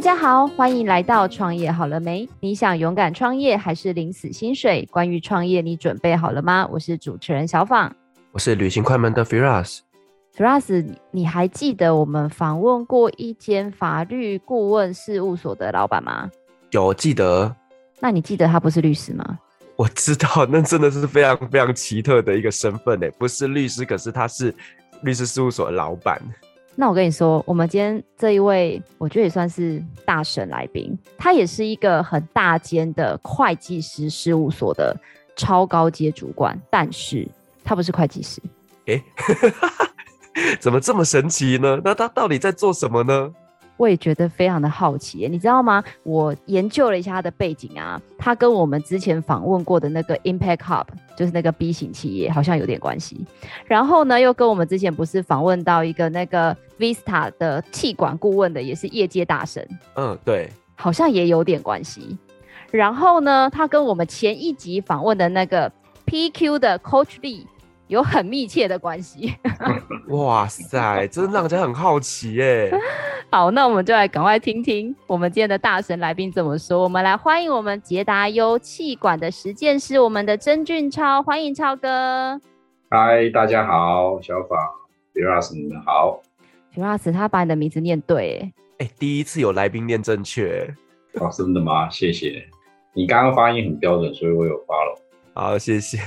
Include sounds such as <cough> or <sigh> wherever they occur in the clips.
大家好，欢迎来到创业好了没？你想勇敢创业还是领死薪水？关于创业，你准备好了吗？我是主持人小访，我是旅行快门的 Firas。Firas，你还记得我们访问过一间法律顾问事务所的老板吗？有记得。那你记得他不是律师吗？我知道，那真的是非常非常奇特的一个身份诶，不是律师，可是他是律师事务所的老板。那我跟你说，我们今天这一位，我觉得也算是大神来宾。他也是一个很大间的会计师事务所的超高阶主管，但是他不是会计师。诶，<laughs> 怎么这么神奇呢？那他到底在做什么呢？我也觉得非常的好奇，你知道吗？我研究了一下他的背景啊，他跟我们之前访问过的那个 Impact Hub，就是那个 B 型企业，好像有点关系。然后呢，又跟我们之前不是访问到一个那个 Vista 的气管顾问的，也是业界大神。嗯，对，好像也有点关系。然后呢，他跟我们前一集访问的那个 PQ 的 Coach Lee。有很密切的关系。<laughs> 哇塞，真的让人家很好奇耶。<laughs> 好，那我们就来赶快听听我们今天的大神来宾怎么说。我们来欢迎我们捷达优气管的实践师，我们的曾俊超，欢迎超哥。嗨，大家好，小法，Firas，你们好。Firas，他把你的名字念对，哎、欸，第一次有来宾念正确。哦，真的吗？谢谢。你刚刚发音很标准，所以我有 follow。好，谢谢。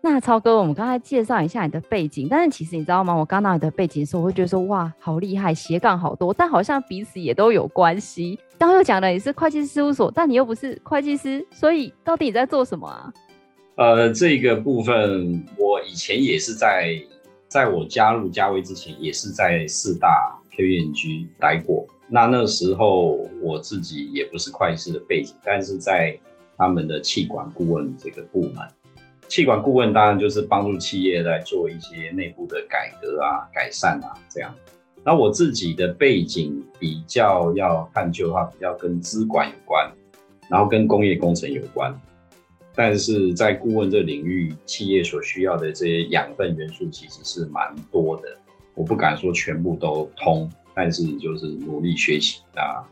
那超哥，我们刚才介绍一下你的背景，但是其实你知道吗？我刚到你的背景的时候，我会觉得说哇，好厉害，斜杠好多，但好像彼此也都有关系。刚刚又讲了你是会计师事务所，但你又不是会计师，所以到底你在做什么啊？呃，这个部分我以前也是在，在我加入嘉威之前，也是在四大 KPMG 待过。那那时候我自己也不是会计师的背景，但是在他们的气管顾问这个部门。气管顾问当然就是帮助企业来做一些内部的改革啊、改善啊这样。那我自己的背景比较要探究的话，比较跟资管有关，然后跟工业工程有关。但是在顾问这领域，企业所需要的这些养分元素其实是蛮多的。我不敢说全部都通，但是就是努力学习啊。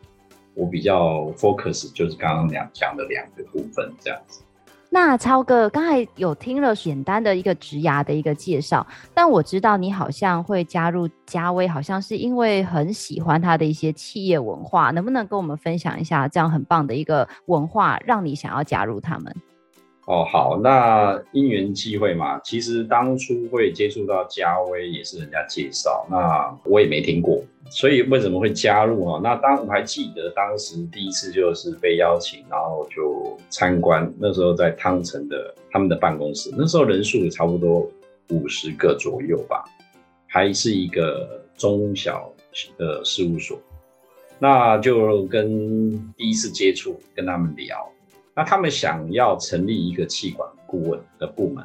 我比较 focus 就是刚刚两讲的两个部分这样子。那超哥刚才有听了简单的一个职涯的一个介绍，但我知道你好像会加入嘉威，好像是因为很喜欢他的一些企业文化，能不能跟我们分享一下这样很棒的一个文化，让你想要加入他们？哦，好，那因缘际会嘛，其实当初会接触到嘉威也是人家介绍，那我也没听过，所以为什么会加入啊？那当我还记得当时第一次就是被邀请，然后就参观，那时候在汤臣的他们的办公室，那时候人数也差不多五十个左右吧，还是一个中小的事务所，那就跟第一次接触跟他们聊。那他们想要成立一个气管顾问的部门，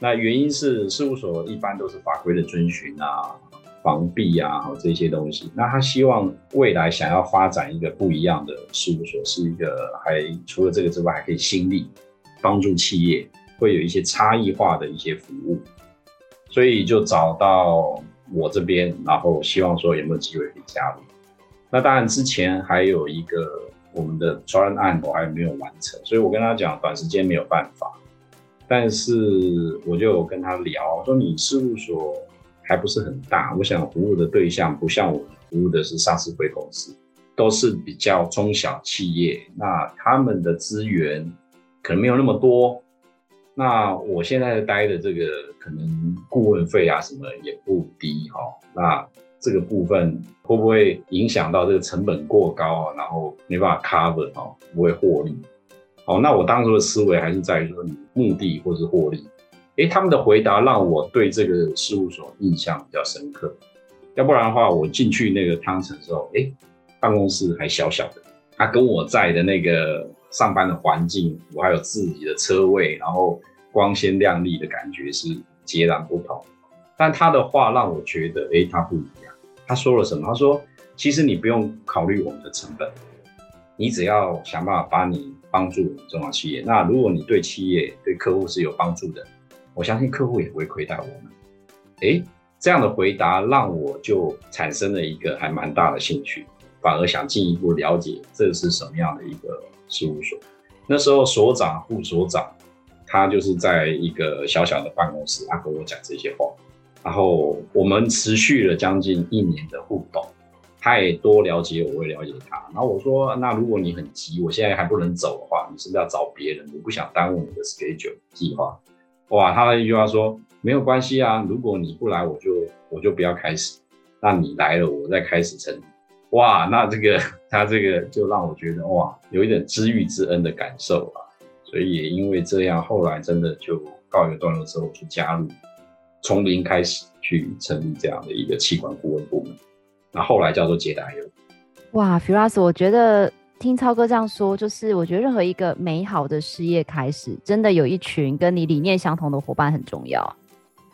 那原因是事务所一般都是法规的遵循啊、防弊啊这些东西。那他希望未来想要发展一个不一样的事务所，是一个还除了这个之外还可以新力帮助企业，会有一些差异化的一些服务，所以就找到我这边，然后希望说有没有机会可以加入。那当然之前还有一个。我们的专案我还没有完成，所以我跟他讲短时间没有办法。但是我就跟他聊说，你事务所还不是很大，我想服务的对象不像我们服务的是上市柜公司，都是比较中小企业，那他们的资源可能没有那么多。那我现在待的这个可能顾问费啊什么也不低哈，那。这个部分会不会影响到这个成本过高啊？然后没办法 cover 哦，不会获利。好，那我当初的思维还是在于说，你目的或是获利。诶，他们的回答让我对这个事务所印象比较深刻。要不然的话，我进去那个汤臣的时候，诶，办公室还小小的，他跟我在的那个上班的环境，我还有自己的车位，然后光鲜亮丽的感觉是截然不同。但他的话让我觉得，诶，他不一样。他说了什么？他说：“其实你不用考虑我们的成本，你只要想办法把你帮助中小企业。那如果你对企业、对客户是有帮助的，我相信客户也不会亏待我们。”诶，这样的回答让我就产生了一个还蛮大的兴趣。反而想进一步了解这是什么样的一个事务所。那时候所长、副所长，他就是在一个小小的办公室，他跟我讲这些话，然后我们持续了将近一年的互动，他也多了解我，我也了解他。然后我说，那如果你很急，我现在还不能走的话，你是不是要找别人？我不想耽误你的 schedule 计划。哇，他的一句话说，没有关系啊，如果你不来，我就我就不要开始。那你来了，我再开始成。哇，那这个他这个就让我觉得哇，有一点知遇之恩的感受啊。所以也因为这样，后来真的就告一个段落之后，就加入从零开始去成立这样的一个企管顾问部门。那后来叫做捷达优。哇，Firas，我觉得听超哥这样说，就是我觉得任何一个美好的事业开始，真的有一群跟你理念相同的伙伴很重要。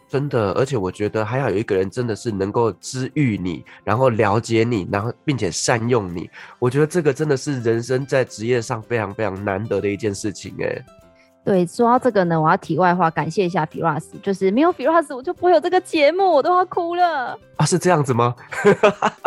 真的，而且我觉得还要有一个人真的是能够知遇你，然后了解你，然后并且善用你。我觉得这个真的是人生在职业上非常非常难得的一件事情哎。对，说到这个呢，我要题外话感谢一下 Firas，就是没有 Firas 我就不会有这个节目，我都要哭了。啊，是这样子吗？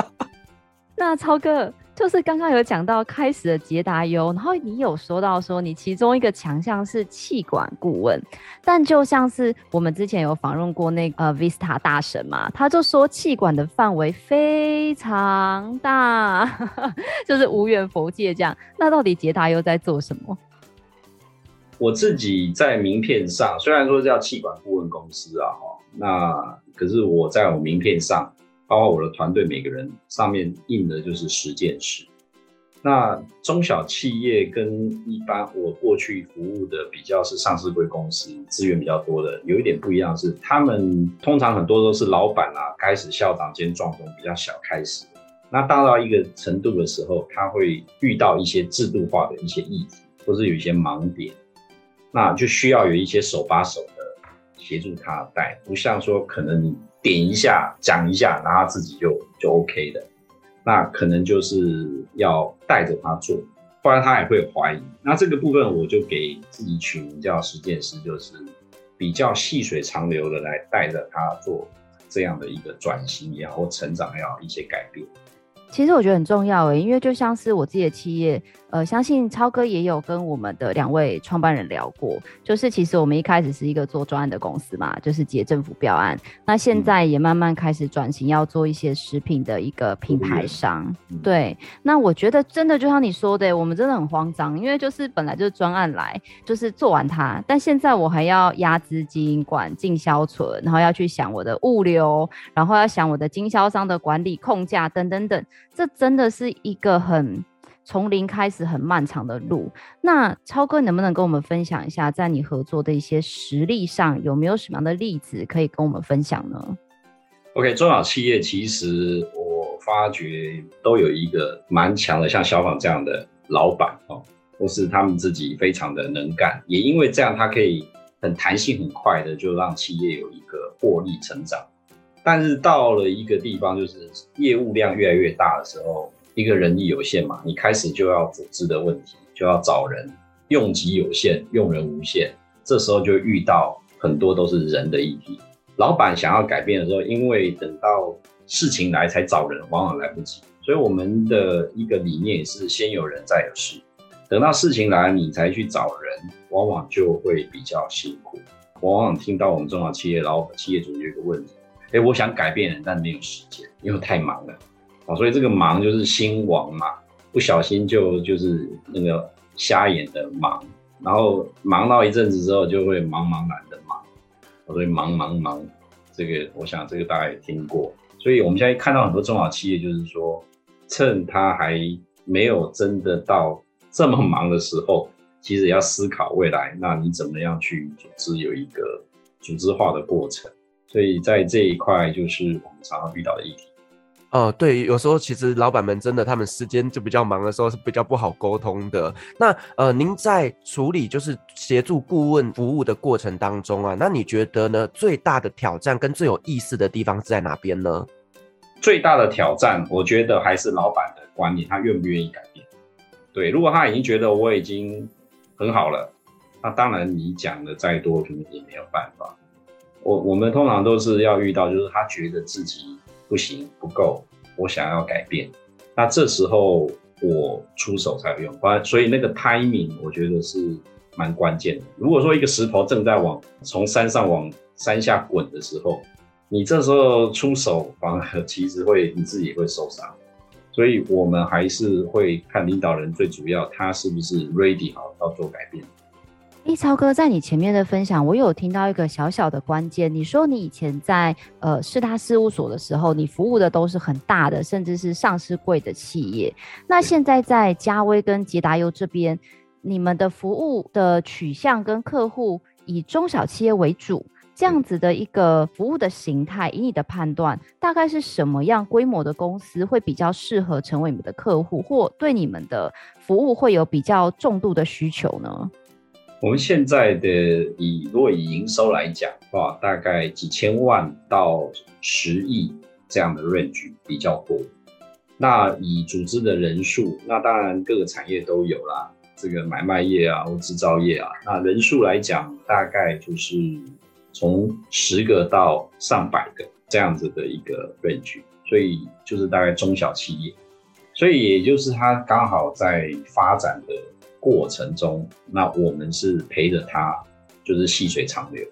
<laughs> 那超哥。就是刚刚有讲到开始的捷达优，然后你有说到说你其中一个强项是气管顾问，但就像是我们之前有访问过那个呃 Vista 大神嘛，他就说气管的范围非常大，<laughs> 就是无远弗届这样。那到底捷达优在做什么？我自己在名片上虽然说叫气管顾问公司啊，那可是我在我名片上。包括我的团队每个人上面印的就是实践师。那中小企业跟一般我过去服务的比较是上市柜公司，资源比较多的，有一点不一样是，他们通常很多都是老板啊，开始校长兼撞钟比较小开始。那大到一个程度的时候，他会遇到一些制度化的一些议题，或是有一些盲点，那就需要有一些手把手的协助他带，不像说可能你。点一下，讲一下，然后自己就就 OK 的，那可能就是要带着他做，不然他也会怀疑。那这个部分我就给自己取名叫实践师，就是比较细水长流的来带着他做这样的一个转型也好，成长也好，一些改变。其实我觉得很重要诶，因为就像是我自己的企业。呃，相信超哥也有跟我们的两位创办人聊过，就是其实我们一开始是一个做专案的公司嘛，就是接政府标案，那现在也慢慢开始转型，要做一些食品的一个品牌商。嗯、对，那我觉得真的就像你说的，我们真的很慌张，因为就是本来就是专案来，就是做完它，但现在我还要压资金、管进销存，然后要去想我的物流，然后要想我的经销商的管理、控价等等等，这真的是一个很。从零开始很漫长的路，那超哥能不能跟我们分享一下，在你合作的一些实例上，有没有什么样的例子可以跟我们分享呢？OK，中小企业其实我发觉都有一个蛮强的，像小宝这样的老板哦，或是他们自己非常的能干，也因为这样，他可以很弹性、很快的就让企业有一个获利成长。但是到了一个地方，就是业务量越来越大的时候。一个人力有限嘛，你开始就要组织的问题，就要找人，用机有限，用人无限，这时候就遇到很多都是人的议题。老板想要改变的时候，因为等到事情来才找人，往往来不及。所以我们的一个理念是先有人再有事，等到事情来你才去找人，往往就会比较辛苦。往往听到我们中小企业老板、企业主有一个问题：哎，我想改变人，但没有时间，因为太忙了。啊，所以这个忙就是心亡嘛，不小心就就是那个瞎眼的忙，然后忙到一阵子之后就会茫茫然的忙，所以忙忙忙，这个我想这个大家也听过，所以我们现在看到很多中小企业，就是说趁他还没有真的到这么忙的时候，其实要思考未来，那你怎么样去组织有一个组织化的过程，所以在这一块就是我们常常遇到的议题。哦，对，有时候其实老板们真的，他们时间就比较忙的时候是比较不好沟通的。那呃，您在处理就是协助顾问服务的过程当中啊，那你觉得呢？最大的挑战跟最有意思的地方是在哪边呢？最大的挑战，我觉得还是老板的观念，他愿不愿意改变？对，如果他已经觉得我已经很好了，那当然你讲的再多，可能也没有办法。我我们通常都是要遇到，就是他觉得自己。不行，不够，我想要改变。那这时候我出手才有用，所以那个 timing 我觉得是蛮关键的。如果说一个石头正在往从山上往山下滚的时候，你这时候出手，反而其实会你自己会受伤。所以我们还是会看领导人最主要，他是不是 ready 好要做改变。诶，超哥，在你前面的分享，我有听到一个小小的关键。你说你以前在呃四大事务所的时候，你服务的都是很大的，甚至是上市贵的企业。那现在在嘉威跟捷达优这边，你们的服务的取向跟客户以中小企业为主。这样子的一个服务的形态，以你的判断，大概是什么样规模的公司会比较适合成为你们的客户，或对你们的服务会有比较重度的需求呢？我们现在的以如果以营收来讲的话，大概几千万到十亿这样的 range 比较多。那以组织的人数，那当然各个产业都有啦，这个买卖业啊或制造业啊，那人数来讲，大概就是。从十个到上百个这样子的一个 range，所以就是大概中小企业，所以也就是它刚好在发展的过程中，那我们是陪着他，就是细水长流，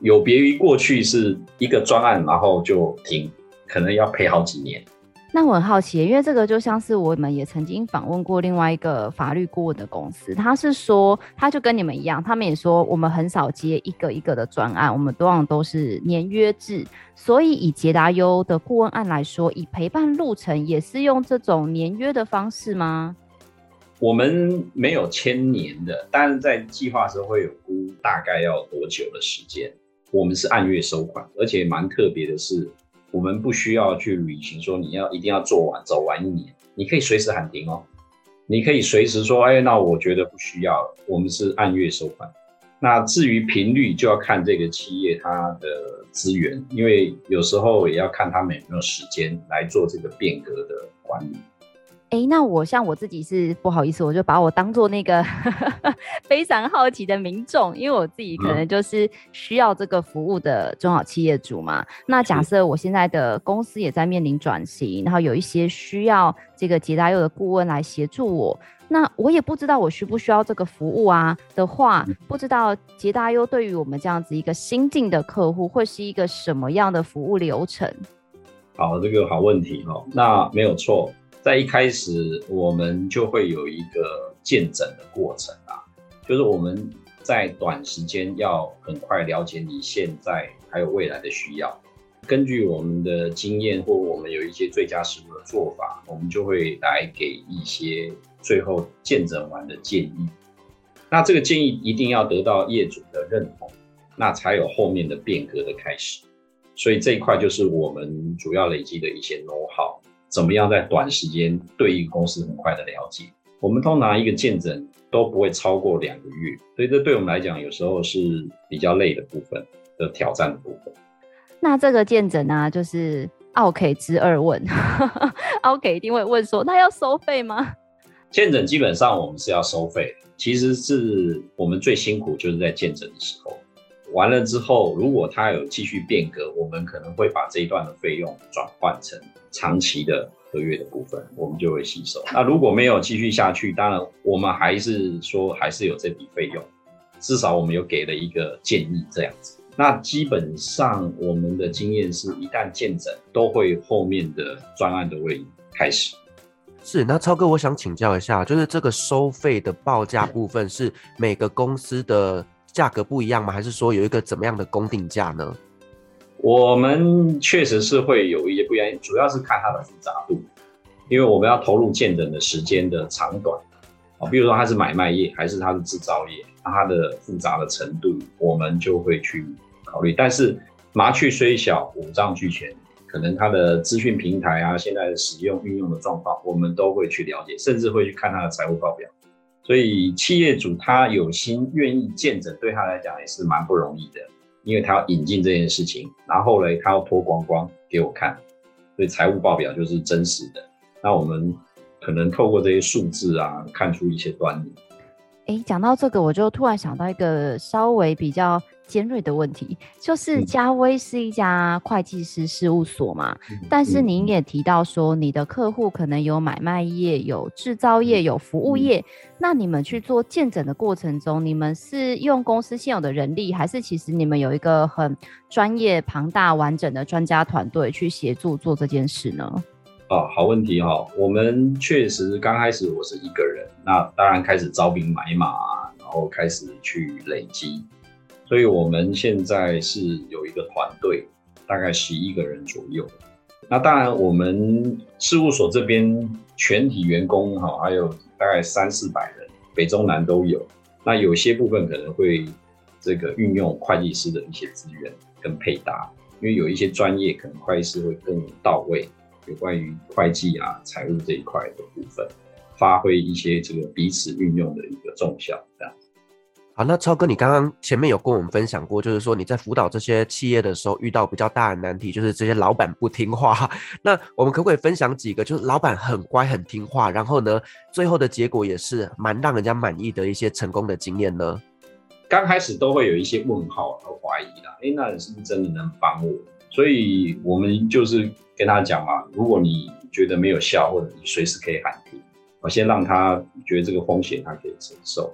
有别于过去是一个专案然后就停，可能要陪好几年。那我很好奇，因为这个就像是我们也曾经访问过另外一个法律顾问的公司，他是说，他就跟你们一样，他们也说我们很少接一个一个的专案，我们多往都是年约制。所以以捷达优的顾问案来说，以陪伴路程也是用这种年约的方式吗？我们没有千年的，但是在计划时候会有估大概要多久的时间。我们是按月收款，而且蛮特别的是。我们不需要去履行说你要一定要做完走完一年，你可以随时喊停哦，你可以随时说，哎，那我觉得不需要。我们是按月收款，那至于频率就要看这个企业它的资源，因为有时候也要看他们有没有时间来做这个变革的管理。哎，那我像我自己是不好意思，我就把我当做那个 <laughs> 非常好奇的民众，因为我自己可能就是需要这个服务的中小企业主嘛。那假设我现在的公司也在面临转型，然后有一些需要这个捷达优的顾问来协助我，那我也不知道我需不需要这个服务啊的话，不知道捷达优对于我们这样子一个新进的客户会是一个什么样的服务流程？好，这个好问题哈，那没有错。在一开始，我们就会有一个见诊的过程啊，就是我们在短时间要很快了解你现在还有未来的需要，根据我们的经验或我们有一些最佳实务的做法，我们就会来给一些最后见诊完的建议。那这个建议一定要得到业主的认同，那才有后面的变革的开始。所以这一块就是我们主要累积的一些 know how。怎么样在短时间对一个公司很快的了解？我们通常一个见诊都不会超过两个月，所以这对我们来讲有时候是比较累的部分的挑战的部分。那这个见诊呢，就是奥 K 之二问，<laughs> 奥 K 一定会问说，那要收费吗？见诊基本上我们是要收费，其实是我们最辛苦就是在见诊的时候。完了之后，如果它有继续变革，我们可能会把这一段的费用转换成长期的合约的部分，我们就会吸收。那如果没有继续下去，当然我们还是说还是有这笔费用，至少我们有给了一个建议这样子。那基本上我们的经验是，一旦见诊，都会后面的专案都会开始。是，那超哥，我想请教一下，就是这个收费的报价部分是每个公司的。价格不一样吗？还是说有一个怎么样的公定价呢？我们确实是会有一些不一样，主要是看它的复杂度，因为我们要投入见诊的时间的长短啊，比如说它是买卖业还是它是制造业，它的复杂的程度我们就会去考虑。但是麻雀虽小，五脏俱全，可能它的资讯平台啊，现在的使用运用的状况，我们都会去了解，甚至会去看它的财务报表。所以企业主他有心愿意见证，对他来讲也是蛮不容易的，因为他要引进这件事情，然后呢，他要脱光光给我看，所以财务报表就是真实的。那我们可能透过这些数字啊，看出一些端倪。诶，讲到这个，我就突然想到一个稍微比较尖锐的问题，就是嘉威是一家会计师事务所嘛，嗯、但是您也提到说，你的客户可能有买卖业、有制造业、有服务业，嗯、那你们去做建诊的过程中，你们是用公司现有的人力，还是其实你们有一个很专业、庞大、完整的专家团队去协助做这件事呢？哦，好问题哈、哦，我们确实刚开始我是一个人，那当然开始招兵买马，然后开始去累积。所以我们现在是有一个团队，大概十一个人左右。那当然，我们事务所这边全体员工哈，还有大概三四百人，北中南都有。那有些部分可能会这个运用会计师的一些资源跟配搭，因为有一些专业可能会计师会更到位，有关于会计啊、财务这一块的部分，发挥一些这个彼此运用的一个重效，这样。好，那超哥，你刚刚前面有跟我们分享过，就是说你在辅导这些企业的时候遇到比较大的难题，就是这些老板不听话。那我们可不可以分享几个，就是老板很乖很听话，然后呢，最后的结果也是蛮让人家满意的一些成功的经验呢？刚开始都会有一些问号和怀疑啦，哎，那人是不是真的能帮我？所以我们就是跟他讲嘛，如果你觉得没有效，或者你随时可以喊停，我先让他觉得这个风险他可以承受。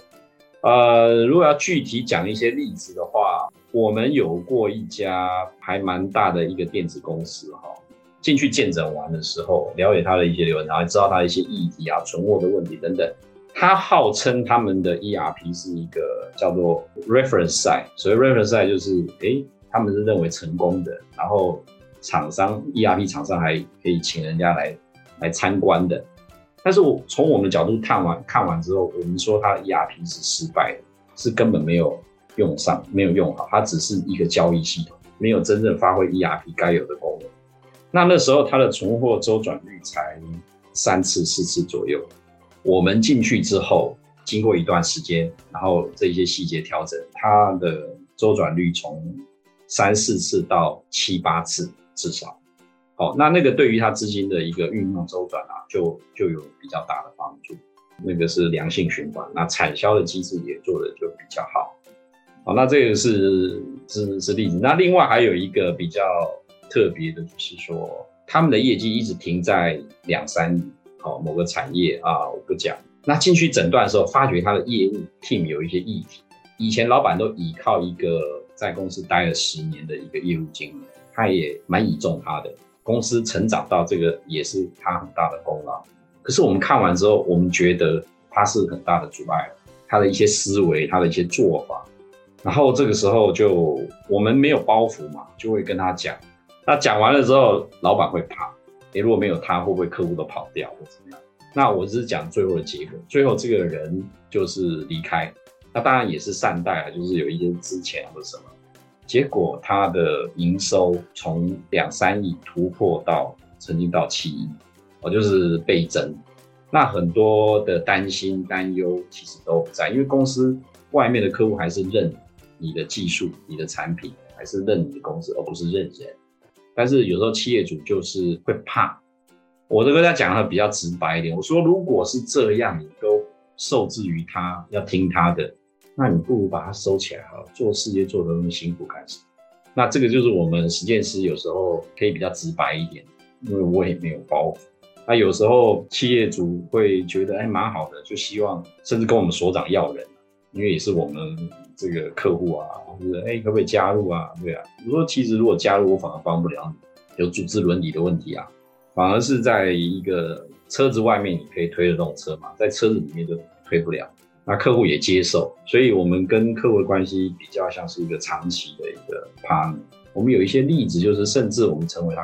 呃，如果要具体讲一些例子的话，我们有过一家还蛮大的一个电子公司哈，进去见证完的时候，了解他的一些流程，然后知道他的一些议题啊、存货的问题等等。他号称他们的 ERP 是一个叫做 reference site，所谓 reference site 就是，诶，他们是认为成功的，然后厂商 ERP 厂商还可以请人家来来参观的。但是我从我们角度看完看完之后，我们说它的 ERP 是失败的，是根本没有用上，没有用好，它只是一个交易系统，没有真正发挥 ERP 该有的功能。那那时候它的存货周转率才三次四次左右。我们进去之后，经过一段时间，然后这些细节调整，它的周转率从三四次到七八次至少。好，那那个对于他资金的一个运用周转啊，就就有比较大的帮助。那个是良性循环，那产销的机制也做得就比较好。好，那这个是是是例子。那另外还有一个比较特别的，就是说他们的业绩一直停在两三亿。好，某个产业啊，我不讲。那进去诊断的时候，发觉他的业务 team 有一些议题。以前老板都倚靠一个在公司待了十年的一个业务经理，他也蛮倚重他的。公司成长到这个也是他很大的功劳，可是我们看完之后，我们觉得他是很大的阻碍，他的一些思维，他的一些做法，然后这个时候就我们没有包袱嘛，就会跟他讲。那讲完了之后，老板会怕，诶，如果没有他，会不会客户都跑掉或怎么样？那我只是讲最后的结果，最后这个人就是离开，那当然也是善待啊，就是有一些之前或者什么。结果它的营收从两三亿突破到曾经到七亿，哦，就是倍增。那很多的担心担忧其实都不在，因为公司外面的客户还是认你的技术、你的产品，还是认你的公司，而不是认人。但是有时候企业主就是会怕，我都跟他讲的比较直白一点，我说如果是这样，你都受制于他，要听他的。那你不如把它收起来哈，做事业做得那么辛苦干什么？那这个就是我们实践师有时候可以比较直白一点，因为我也没有包袱。那有时候企业主会觉得哎蛮好的，就希望甚至跟我们所长要人，因为也是我们这个客户啊，或者哎可不可以加入啊？对啊，我说其实如果加入我反而帮不了你，有组织伦理的问题啊，反而是在一个车子外面你可以推得动车嘛，在车子里面就推不了。那客户也接受，所以我们跟客户的关系比较像是一个长期的一个 partner。我们有一些例子，就是甚至我们成为他。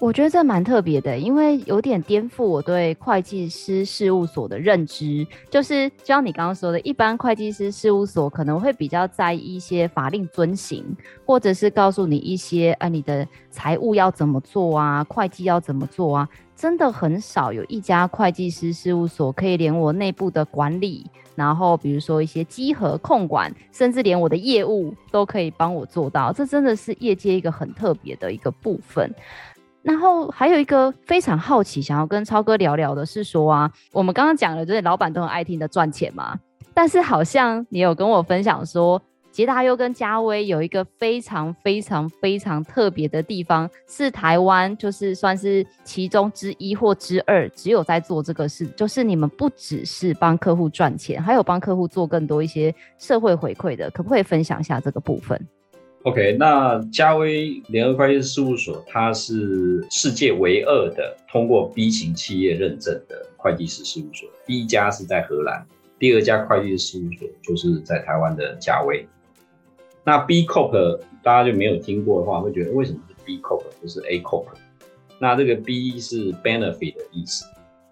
我觉得这蛮特别的，因为有点颠覆我对会计师事务所的认知。就是就像你刚刚说的，一般会计师事务所可能会比较在意一些法令遵行，或者是告诉你一些啊，你的财务要怎么做啊，会计要怎么做啊。真的很少有一家会计师事务所可以连我内部的管理，然后比如说一些稽核控管，甚至连我的业务都可以帮我做到。这真的是业界一个很特别的一个部分。然后还有一个非常好奇，想要跟超哥聊聊的是说啊，我们刚刚讲的，就是老板都很爱听的赚钱嘛，但是好像你有跟我分享说。捷达优跟嘉威有一个非常非常非常特别的地方，是台湾就是算是其中之一或之二，只有在做这个事，就是你们不只是帮客户赚钱，还有帮客户做更多一些社会回馈的，可不可以分享一下这个部分？OK，那嘉威联合会计师事务所，它是世界唯二的通过 B 型企业认证的会计师事务所。第一家是在荷兰，第二家会计师事务所就是在台湾的嘉威。那 B Corp 大家就没有听过的话，会觉得为什么是 B Corp 不是 A Corp？那这个 B 是 benefit 的意思，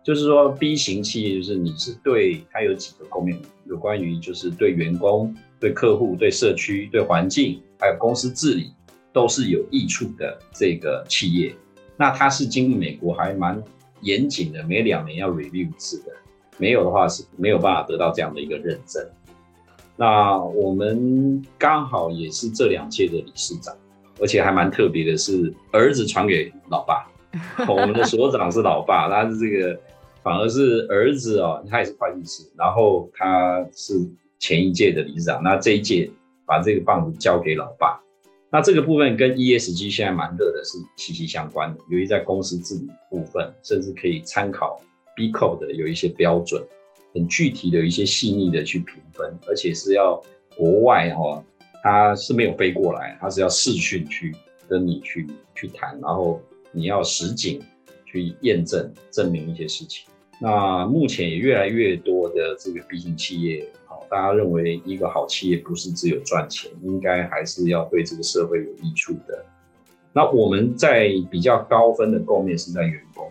就是说 B 型企业就是你是对它有几个功能，有关于就是对员工、对客户、对社区、对环境。还有公司治理都是有益处的这个企业，那它是经过美国还蛮严谨的，每两年要 review 一次的，没有的话是没有办法得到这样的一个认证。那我们刚好也是这两届的理事长，而且还蛮特别的是，儿子传给老爸，我们的所长是老爸，他是这个反而是儿子哦，他也是会计师，然后他是前一届的理事长，那这一届。把这个棒子交给老爸，那这个部分跟 ESG 现在蛮热的，是息息相关的。由于在公司治理部分，甚至可以参考 B Corp 的有一些标准，很具体的一些细腻的去评分，而且是要国外哈，他是没有飞过来，他是要视讯去跟你去去谈，然后你要实景去验证证明一些事情。那目前也越来越多的这个 B 型企业。大家认为一个好企业不是只有赚钱，应该还是要对这个社会有益处的。那我们在比较高分的构面是在员工，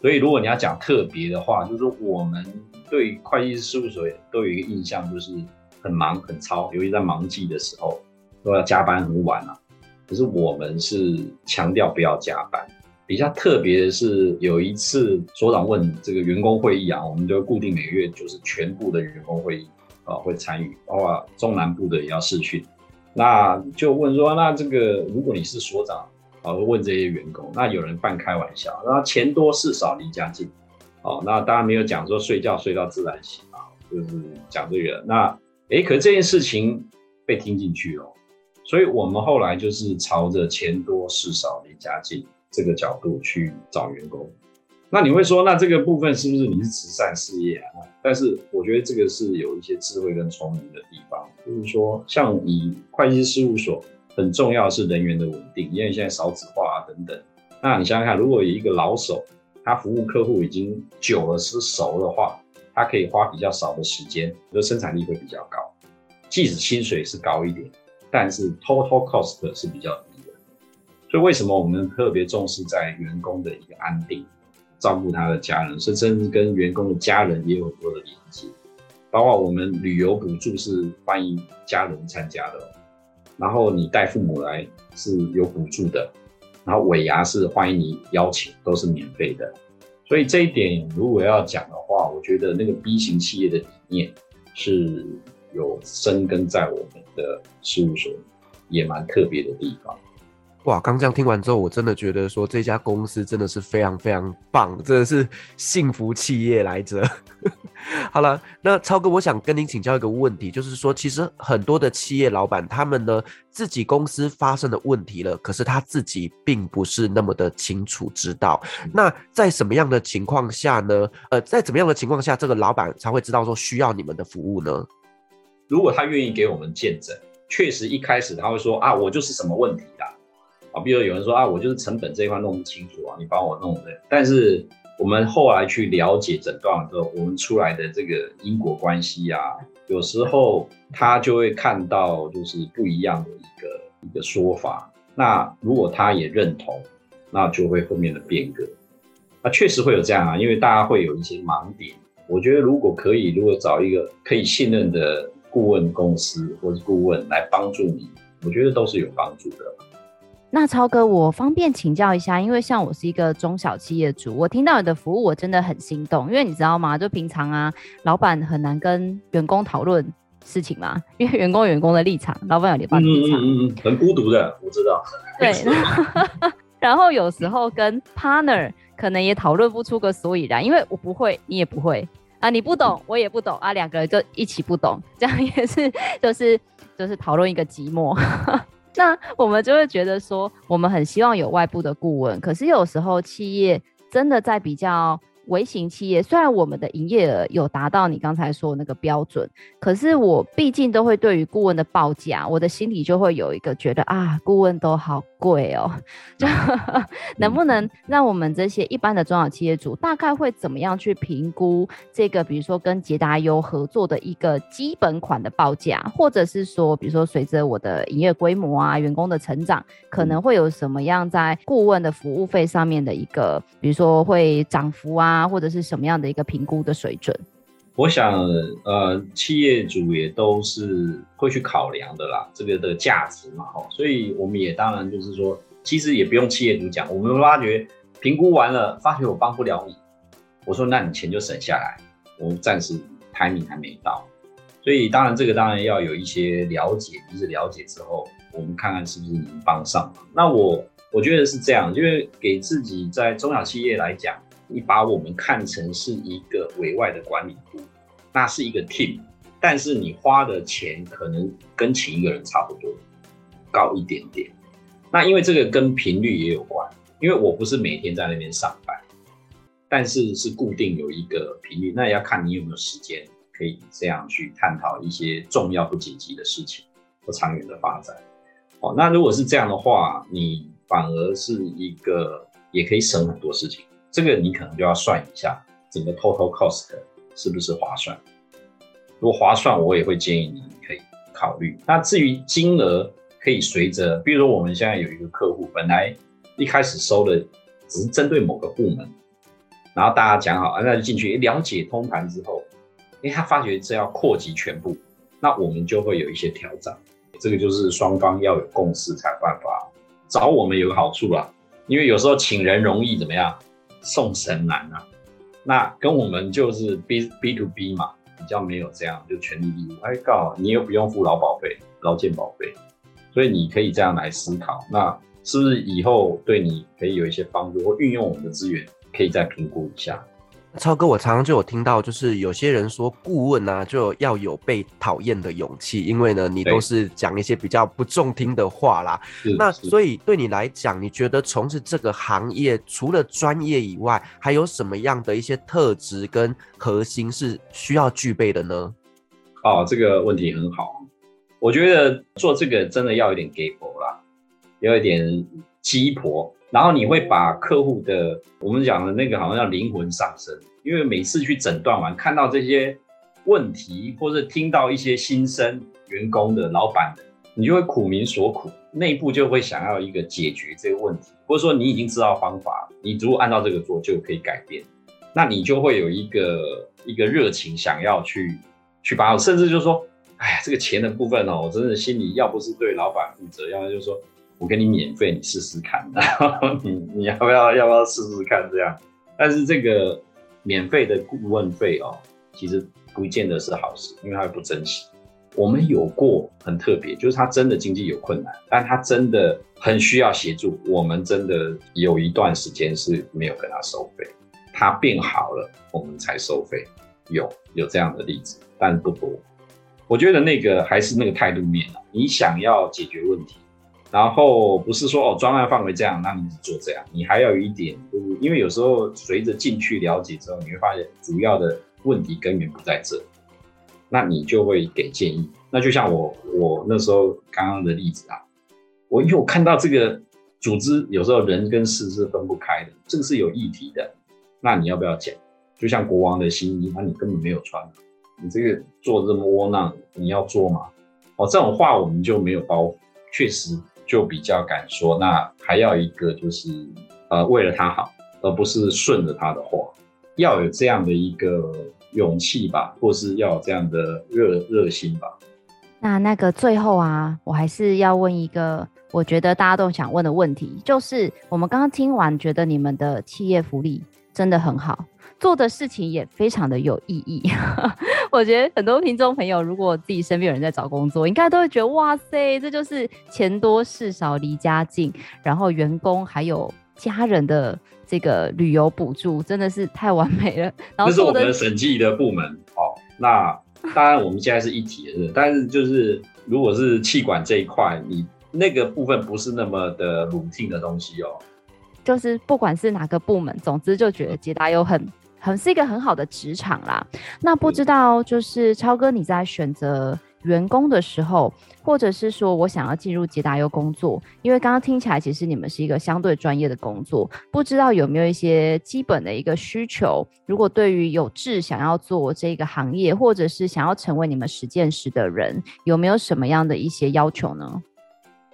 所以如果你要讲特别的话，就是我们对会计师事务所都有一个印象，就是很忙很操，尤其在忙季的时候都要加班很晚啊。可是我们是强调不要加班。比较特别的是有一次所长问这个员工会议啊，我们就固定每个月就是全部的员工会议。啊，会参与，包括中南部的也要试训，那就问说，那这个如果你是所长，啊，问这些员工，那有人半开玩笑，那钱多事少离家近，哦，那当然没有讲说睡觉睡到自然醒啊，就是讲这个，那诶，可是这件事情被听进去了，所以我们后来就是朝着钱多事少离家近这个角度去找员工。那你会说，那这个部分是不是你是慈善事业啊？但是我觉得这个是有一些智慧跟聪明的地方，就是说，像你会计师事务所很重要的是人员的稳定，因为现在少子化啊等等。那你想想看，如果有一个老手，他服务客户已经久了是熟的话，他可以花比较少的时间，就生产力会比较高，即使薪水是高一点，但是 total cost 是比较低的。所以为什么我们特别重视在员工的一个安定？照顾他的家人，甚至跟员工的家人也有很多的连接，包括我们旅游补助是欢迎家人参加的，然后你带父母来是有补助的，然后尾牙是欢迎你邀请，都是免费的。所以这一点如果要讲的话，我觉得那个 B 型企业的理念是有生根在我们的事务所，也蛮特别的地方。哇，刚这样听完之后，我真的觉得说这家公司真的是非常非常棒，真的是幸福企业来着。<laughs> 好了，那超哥，我想跟您请教一个问题，就是说，其实很多的企业老板，他们呢自己公司发生的问题了，可是他自己并不是那么的清楚知道。那在什么样的情况下呢？呃，在怎么样的情况下，这个老板才会知道说需要你们的服务呢？如果他愿意给我们见证，确实一开始他会说啊，我就是什么问题啦。啊，比如有人说啊，我就是成本这一块弄不清楚啊，你帮我弄的。但是我们后来去了解诊断了之后，我们出来的这个因果关系啊，有时候他就会看到就是不一样的一个一个说法。那如果他也认同，那就会后面的变革。那确实会有这样啊，因为大家会有一些盲点。我觉得如果可以，如果找一个可以信任的顾问公司或者顾问来帮助你，我觉得都是有帮助的。那超哥，我方便请教一下，因为像我是一个中小企业主，我听到你的服务，我真的很心动。因为你知道吗？就平常啊，老板很难跟员工讨论事情嘛，因为员工有员工的立场，老板有老板的立场，嗯嗯嗯，很孤独的，我知道。<laughs> 对，然后有时候跟 partner 可能也讨论不出个所以然，因为我不会，你也不会啊，你不懂，我也不懂啊，两个人就一起不懂，这样也是就是。就是讨论一个寂寞。<laughs> 那我们就会觉得说，我们很希望有外部的顾问，可是有时候企业真的在比较。微型企业虽然我们的营业额有达到你刚才说的那个标准，可是我毕竟都会对于顾问的报价，我的心里就会有一个觉得啊，顾问都好贵哦，<laughs> 就能不能让我们这些一般的中小企业主大概会怎么样去评估这个，比如说跟捷达优合作的一个基本款的报价，或者是说，比如说随着我的营业规模啊、员工的成长，可能会有什么样在顾问的服务费上面的一个，比如说会涨幅啊。啊或者是什么样的一个评估的水准？我想，呃，企业主也都是会去考量的啦，这个的价值嘛，吼，所以我们也当然就是说，其实也不用企业主讲，我们发觉评估完了，发觉我帮不了你，我说那你钱就省下来，我们暂时排名还没到，所以当然这个当然要有一些了解，就是了解之后，我们看看是不是能帮上。那我我觉得是这样，因为给自己在中小企业来讲。你把我们看成是一个委外的管理部，那是一个 team，但是你花的钱可能跟请一个人差不多，高一点点。那因为这个跟频率也有关，因为我不是每天在那边上班，但是是固定有一个频率，那要看你有没有时间可以这样去探讨一些重要不紧急的事情和长远的发展。哦，那如果是这样的话，你反而是一个也可以省很多事情。这个你可能就要算一下整个 total cost 是不是划算。如果划算，我也会建议你可以考虑。那至于金额，可以随着，比如说我们现在有一个客户，本来一开始收的只是针对某个部门，然后大家讲好，那就进去了解通盘之后，诶，他发觉这要扩及全部，那我们就会有一些调整。这个就是双方要有共识才有办法。找我们有个好处啦，因为有时候请人容易，怎么样？送神难啊，那跟我们就是 B B to B 嘛，比较没有这样就权利义务。哎，刚好你又不用付劳保费、劳健保费，所以你可以这样来思考，那是不是以后对你可以有一些帮助，或运用我们的资源，可以再评估一下。超哥，我常常就有听到，就是有些人说顾问啊，就要有被讨厌的勇气，因为呢，你都是讲一些比较不中听的话啦。那所以对你来讲，你觉得从事这个行业，除了专业以外，还有什么样的一些特质跟核心是需要具备的呢？哦，这个问题很好。我觉得做这个真的要有点鸡婆啦，要一点鸡婆。然后你会把客户的我们讲的那个好像叫灵魂上升，因为每次去诊断完，看到这些问题，或者听到一些心声，员工的、老板的，你就会苦民所苦，内部就会想要一个解决这个问题，或者说你已经知道方法，你如果按照这个做就可以改变，那你就会有一个一个热情想要去去把，甚至就是说，哎呀，这个钱的部分哦，我真的心里要不是对老板负责，要么就是说。我给你免费，你试试看，<laughs> 然后你你要不要要不要试试看这样？但是这个免费的顾问费哦，其实不见得是好事，因为他不珍惜。我们有过很特别，就是他真的经济有困难，但他真的很需要协助，我们真的有一段时间是没有跟他收费，他变好了，我们才收费。有有这样的例子，但不多。我觉得那个还是那个态度面啊，你想要解决问题。然后不是说哦，专案范围这样，那你只做这样，你还要有一点，因为有时候随着进去了解之后，你会发现主要的问题根源不在这，那你就会给建议。那就像我我那时候刚刚的例子啊，我因为我看到这个组织有时候人跟事是分不开的，这个是有议题的，那你要不要讲？就像国王的新衣，那你根本没有穿，你这个做这么窝囊，你要做吗？哦，这种话我们就没有包袱，确实。就比较敢说，那还要一个就是，呃，为了他好，而不是顺着他的话，要有这样的一个勇气吧，或是要有这样的热热心吧。那那个最后啊，我还是要问一个，我觉得大家都想问的问题，就是我们刚刚听完，觉得你们的企业福利真的很好。做的事情也非常的有意义，<laughs> 我觉得很多听众朋友，如果自己身边有人在找工作，应该都会觉得哇塞，这就是钱多事少离家近，然后员工还有家人的这个旅游补助，真的是太完美了。然后这是我们审计的部门，哦，那当然我们现在是一体的，但是就是如果是气管这一块，你那个部分不是那么的 routine 的东西哦。就是不管是哪个部门，总之就觉得捷达优很很是一个很好的职场啦。那不知道就是超哥你在选择员工的时候，或者是说我想要进入捷达优工作，因为刚刚听起来其实你们是一个相对专业的工作，不知道有没有一些基本的一个需求？如果对于有志想要做这个行业，或者是想要成为你们实践师的人，有没有什么样的一些要求呢？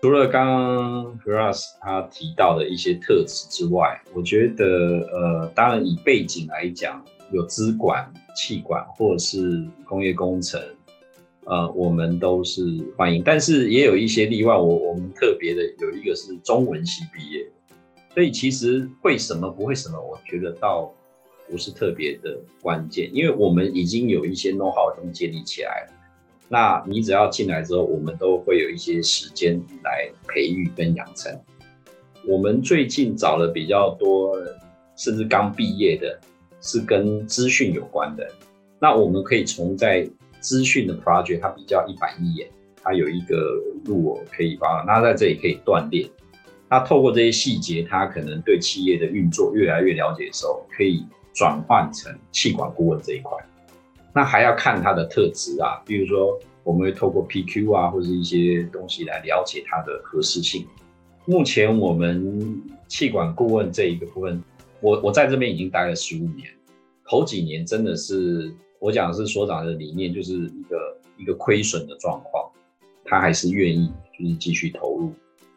除了刚刚 Firas 他提到的一些特质之外，我觉得呃，当然以背景来讲，有资管、气管或者是工业工程。呃，我们都是欢迎，但是也有一些例外。我我们特别的有一个是中文系毕业，所以其实会什么不会什么，我觉得倒不是特别的关键，因为我们已经有一些 know how 已经建立起来了。那你只要进来之后，我们都会有一些时间来培育跟养成。我们最近找了比较多，甚至刚毕业的，是跟资讯有关的。那我们可以从在资讯的 project 它比较一板一眼，它有一个路我可以帮，那在这里可以锻炼。那透过这些细节，他可能对企业的运作越来越了解的时候，可以转换成企管顾问这一块。那还要看他的特质啊，比如说我们会透过 PQ 啊，或者一些东西来了解他的合适性。目前我们气管顾问这一个部分，我我在这边已经待了十五年，头几年真的是。我讲是所长的理念，就是一个一个亏损的状况，他还是愿意就是继续投入。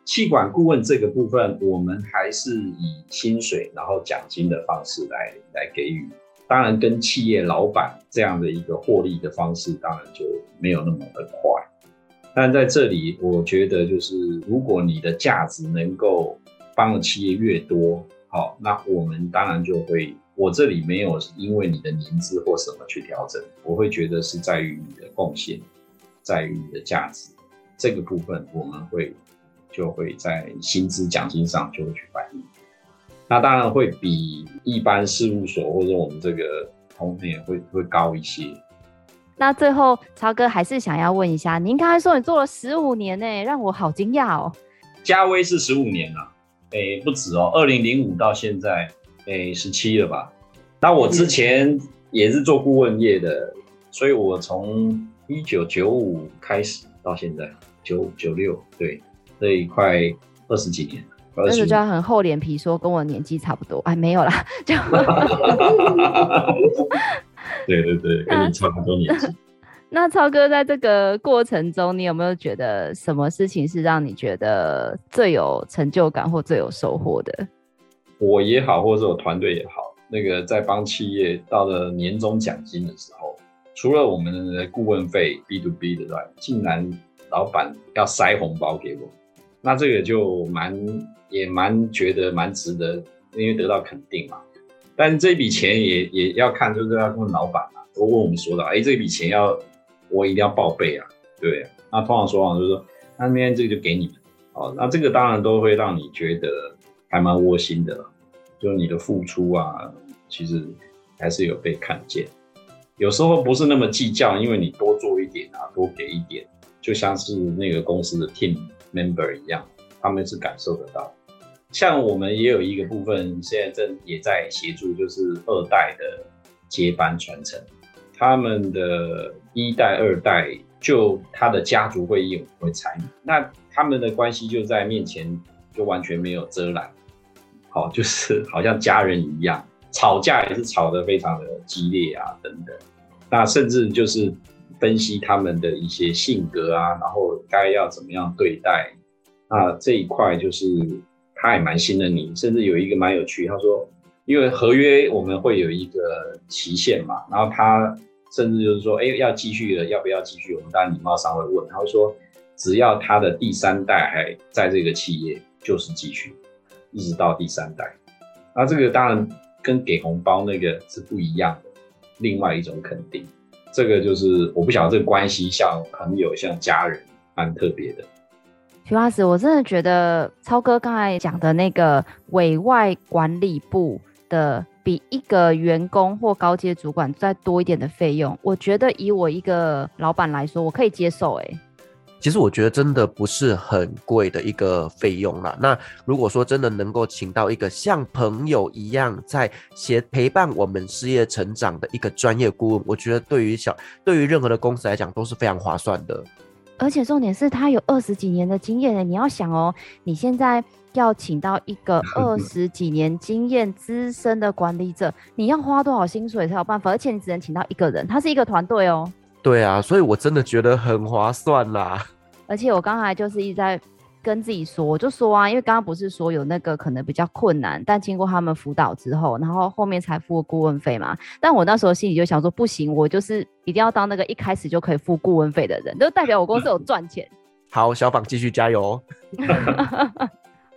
气管顾问这个部分，我们还是以薪水然后奖金的方式来来给予。当然，跟企业老板这样的一个获利的方式，当然就没有那么的快。但在这里，我觉得就是如果你的价值能够帮的企业越多，好，那我们当然就会。我这里没有因为你的年资或什么去调整，我会觉得是在于你的贡献，在于你的价值这个部分，我们会就会在薪资奖金上就会去反映。那当然会比一般事务所或者我们这个同年会会高一些。那最后超哥还是想要问一下，您刚才说你做了十五年呢，让我好惊讶哦。嘉威是十五年了，哎，不止哦，二零零五到现在。诶，十七了吧？那我之前也是做顾问业的，所以我从一九九五开始到现在九九六，对，这一块二十几年了。但是就要很厚脸皮说跟我年纪差不多，哎，没有啦，就。<laughs> 对对对，跟你差不多年纪。<laughs> 那超哥在这个过程中，你有没有觉得什么事情是让你觉得最有成就感或最有收获的？我也好，或者是我团队也好，那个在帮企业到了年终奖金的时候，除了我们的顾问费 B to B 的之外，竟然老板要塞红包给我，那这个就蛮也蛮觉得蛮值得，因为得到肯定嘛。但这笔钱也也要看，就是要问老板啊，都问我们说的，哎、这笔钱要我一定要报备啊，对。那通常说啊就是说，那明天这个就给你们，哦，那这个当然都会让你觉得。还蛮窝心的，就你的付出啊，其实还是有被看见。有时候不是那么计较，因为你多做一点啊，多给一点，就像是那个公司的 team member 一样，他们是感受得到。像我们也有一个部分，现在正也在协助，就是二代的接班传承。他们的一代、二代，就他的家族会议会参与，那他们的关系就在面前就完全没有遮拦。好，就是好像家人一样，吵架也是吵得非常的激烈啊，等等。那甚至就是分析他们的一些性格啊，然后该要怎么样对待。那这一块就是他也蛮信任你，甚至有一个蛮有趣，他说，因为合约我们会有一个期限嘛，然后他甚至就是说，哎，要继续了，要不要继续？我们当然礼貌上会问，他会说，只要他的第三代还在这个企业，就是继续。一直到第三代，那这个当然跟给红包那个是不一样的，另外一种肯定。这个就是我不晓得这个关系像朋友像家人，蛮特别的。徐老师，我真的觉得超哥刚才讲的那个委外管理部的，比一个员工或高阶主管再多一点的费用，我觉得以我一个老板来说，我可以接受。哎，其实我觉得真的不是很贵的一个费用啦。那如果说真的能够请到一个像朋友一样在协陪伴我们事业成长的一个专业顾问，我觉得对于小对于任何的公司来讲都是非常划算的。而且重点是他有二十几年的经验呢。你要想哦，你现在要请到一个二十几年经验资深的管理者，你要花多少薪水才有办法？而且你只能请到一个人，他是一个团队哦。对啊，所以我真的觉得很划算啦。而且我刚才就是一直在跟自己说，我就说啊，因为刚刚不是说有那个可能比较困难，但经过他们辅导之后，然后后面才付顾问费嘛。但我那时候心里就想说，不行，我就是一定要当那个一开始就可以付顾问费的人，就代表我公司有赚钱。<laughs> 好，小榜继续加油。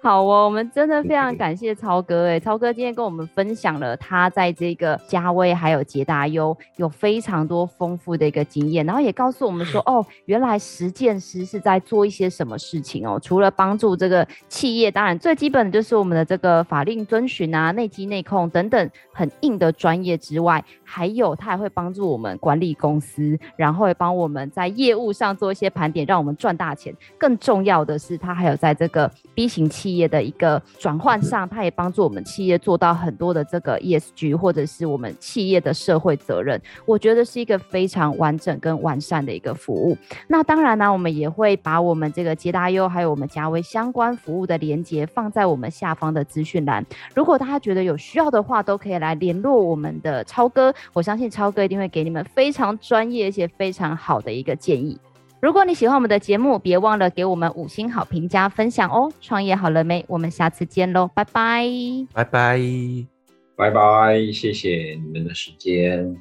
好哦，我们真的非常感谢超哥哎，超哥今天跟我们分享了他在这个嘉威还有捷达优有非常多丰富的一个经验，然后也告诉我们说 <laughs> 哦，原来实践师是在做一些什么事情哦，除了帮助这个企业，当然最基本的就是我们的这个法令遵循啊、内稽内控等等很硬的专业之外，还有他还会帮助我们管理公司，然后也帮我们在业务上做一些盘点，让我们赚大钱。更重要的是，他还有在这个 B 型企业。的一个转换上，它也帮助我们企业做到很多的这个 ESG，或者是我们企业的社会责任。我觉得是一个非常完整跟完善的一个服务。那当然呢，我们也会把我们这个捷达优还有我们嘉威相关服务的连接放在我们下方的资讯栏。如果大家觉得有需要的话，都可以来联络我们的超哥。我相信超哥一定会给你们非常专业而且非常好的一个建议。如果你喜欢我们的节目，别忘了给我们五星好评加分享哦！创业好了没？我们下次见喽，拜拜，拜拜，拜拜，谢谢你们的时间。